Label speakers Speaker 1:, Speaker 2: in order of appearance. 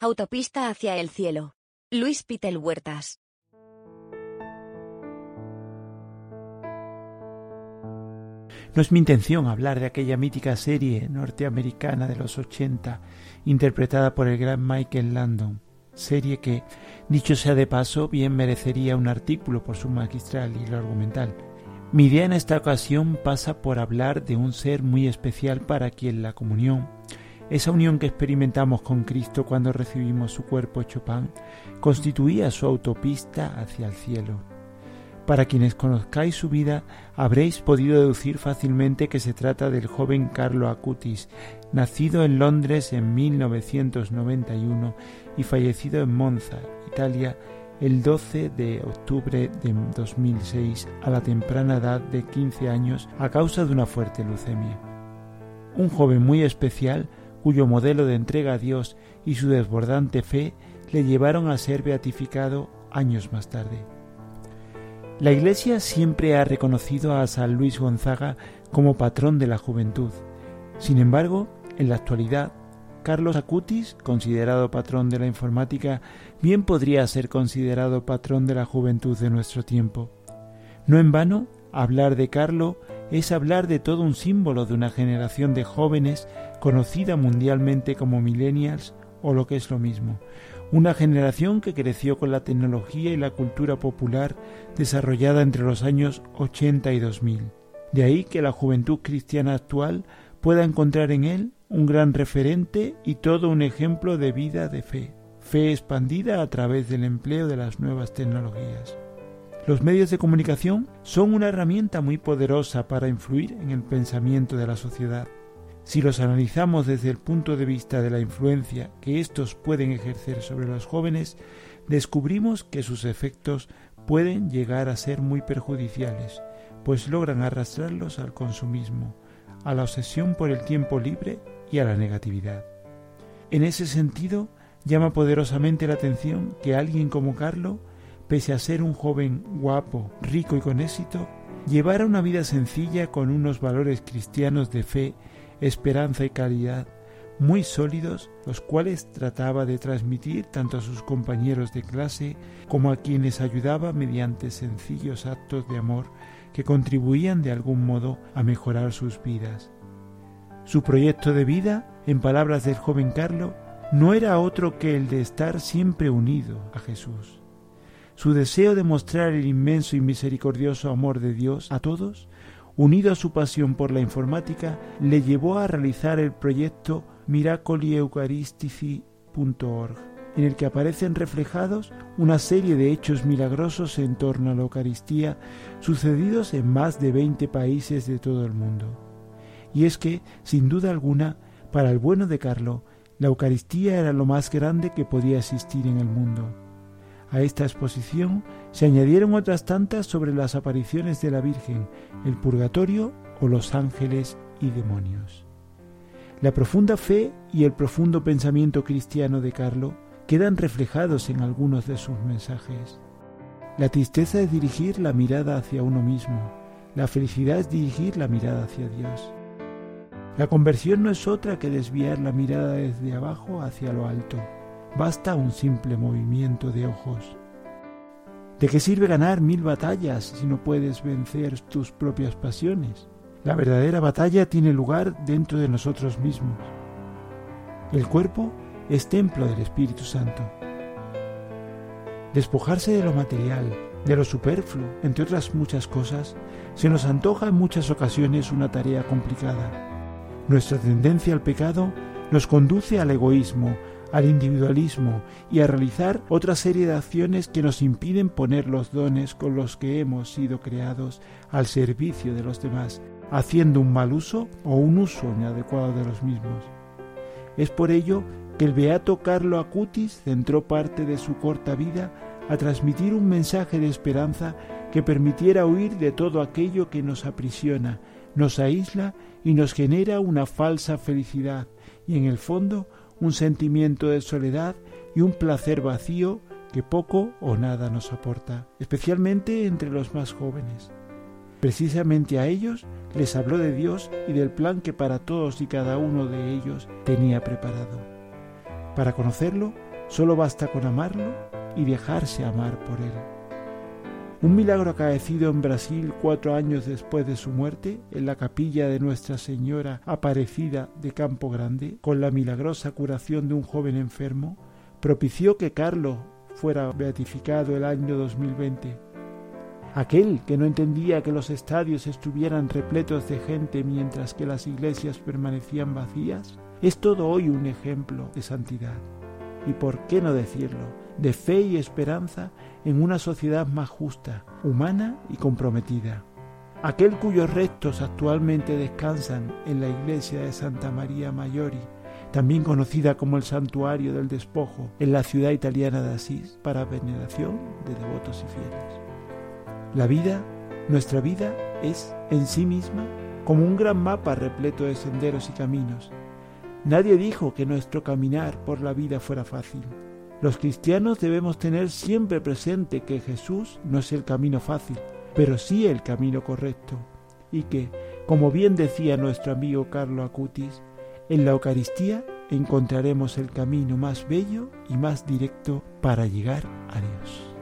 Speaker 1: Autopista hacia el cielo. Luis Pitel Huertas.
Speaker 2: No es mi intención hablar de aquella mítica serie norteamericana de los 80, interpretada por el gran Michael Landon, serie que, dicho sea de paso, bien merecería un artículo por su magistral y lo argumental. Mi idea en esta ocasión pasa por hablar de un ser muy especial para quien la comunión, esa unión que experimentamos con Cristo cuando recibimos su cuerpo hecho pan, constituía su autopista hacia el cielo. Para quienes conozcáis su vida, habréis podido deducir fácilmente que se trata del joven Carlo Acutis, nacido en Londres en 1991 y fallecido en Monza, Italia, el 12 de octubre de 2006 a la temprana edad de 15 años a causa de una fuerte leucemia. Un joven muy especial cuyo modelo de entrega a Dios y su desbordante fe le llevaron a ser beatificado años más tarde. La Iglesia siempre ha reconocido a San Luis Gonzaga como patrón de la juventud. Sin embargo, en la actualidad, Carlos Acutis, considerado patrón de la informática, bien podría ser considerado patrón de la juventud de nuestro tiempo. No en vano, hablar de Carlo es hablar de todo un símbolo de una generación de jóvenes conocida mundialmente como millennials o lo que es lo mismo, una generación que creció con la tecnología y la cultura popular desarrollada entre los años 80 y 2000. De ahí que la juventud cristiana actual pueda encontrar en él un gran referente y todo un ejemplo de vida de fe, fe expandida a través del empleo de las nuevas tecnologías. Los medios de comunicación son una herramienta muy poderosa para influir en el pensamiento de la sociedad. Si los analizamos desde el punto de vista de la influencia que estos pueden ejercer sobre los jóvenes, descubrimos que sus efectos pueden llegar a ser muy perjudiciales, pues logran arrastrarlos al consumismo, a la obsesión por el tiempo libre y a la negatividad. En ese sentido, llama poderosamente la atención que alguien como Carlo, pese a ser un joven guapo, rico y con éxito, llevara una vida sencilla con unos valores cristianos de fe esperanza y caridad muy sólidos, los cuales trataba de transmitir tanto a sus compañeros de clase como a quienes ayudaba mediante sencillos actos de amor que contribuían de algún modo a mejorar sus vidas. Su proyecto de vida, en palabras del joven Carlo, no era otro que el de estar siempre unido a Jesús. Su deseo de mostrar el inmenso y misericordioso amor de Dios a todos unido a su pasión por la informática, le llevó a realizar el proyecto miracolieucaristici.org, en el que aparecen reflejados una serie de hechos milagrosos en torno a la Eucaristía sucedidos en más de 20 países de todo el mundo. Y es que, sin duda alguna, para el bueno de Carlo, la Eucaristía era lo más grande que podía existir en el mundo a esta exposición se añadieron otras tantas sobre las apariciones de la Virgen, el purgatorio o los ángeles y demonios. La profunda fe y el profundo pensamiento cristiano de Carlo quedan reflejados en algunos de sus mensajes. La tristeza es dirigir la mirada hacia uno mismo, la felicidad es dirigir la mirada hacia Dios. La conversión no es otra que desviar la mirada desde abajo hacia lo alto Basta un simple movimiento de ojos. ¿De qué sirve ganar mil batallas si no puedes vencer tus propias pasiones? La verdadera batalla tiene lugar dentro de nosotros mismos. El cuerpo es templo del Espíritu Santo. Despojarse de lo material, de lo superfluo, entre otras muchas cosas, se nos antoja en muchas ocasiones una tarea complicada. Nuestra tendencia al pecado nos conduce al egoísmo, al individualismo y a realizar otra serie de acciones que nos impiden poner los dones con los que hemos sido creados al servicio de los demás, haciendo un mal uso o un uso inadecuado de los mismos. Es por ello que el beato Carlo Acutis centró parte de su corta vida a transmitir un mensaje de esperanza que permitiera huir de todo aquello que nos aprisiona, nos aísla y nos genera una falsa felicidad y en el fondo un sentimiento de soledad y un placer vacío que poco o nada nos aporta, especialmente entre los más jóvenes. Precisamente a ellos les habló de Dios y del plan que para todos y cada uno de ellos tenía preparado. Para conocerlo, Solo basta con amarlo y dejarse amar por él. Un milagro acaecido en Brasil cuatro años después de su muerte, en la capilla de Nuestra Señora Aparecida de Campo Grande, con la milagrosa curación de un joven enfermo, propició que Carlos fuera beatificado el año 2020. Aquel que no entendía que los estadios estuvieran repletos de gente mientras que las iglesias permanecían vacías, es todo hoy un ejemplo de santidad. Y por qué no decirlo, de fe y esperanza en una sociedad más justa, humana y comprometida. Aquel cuyos restos actualmente descansan en la iglesia de Santa María Maiori, también conocida como el Santuario del Despojo, en la ciudad italiana de Asís, para veneración de devotos y fieles. La vida, nuestra vida, es en sí misma como un gran mapa repleto de senderos y caminos. Nadie dijo que nuestro caminar por la vida fuera fácil. Los cristianos debemos tener siempre presente que Jesús no es el camino fácil, pero sí el camino correcto, y que, como bien decía nuestro amigo Carlo Acutis, en la Eucaristía encontraremos el camino más bello y más directo para llegar a Dios.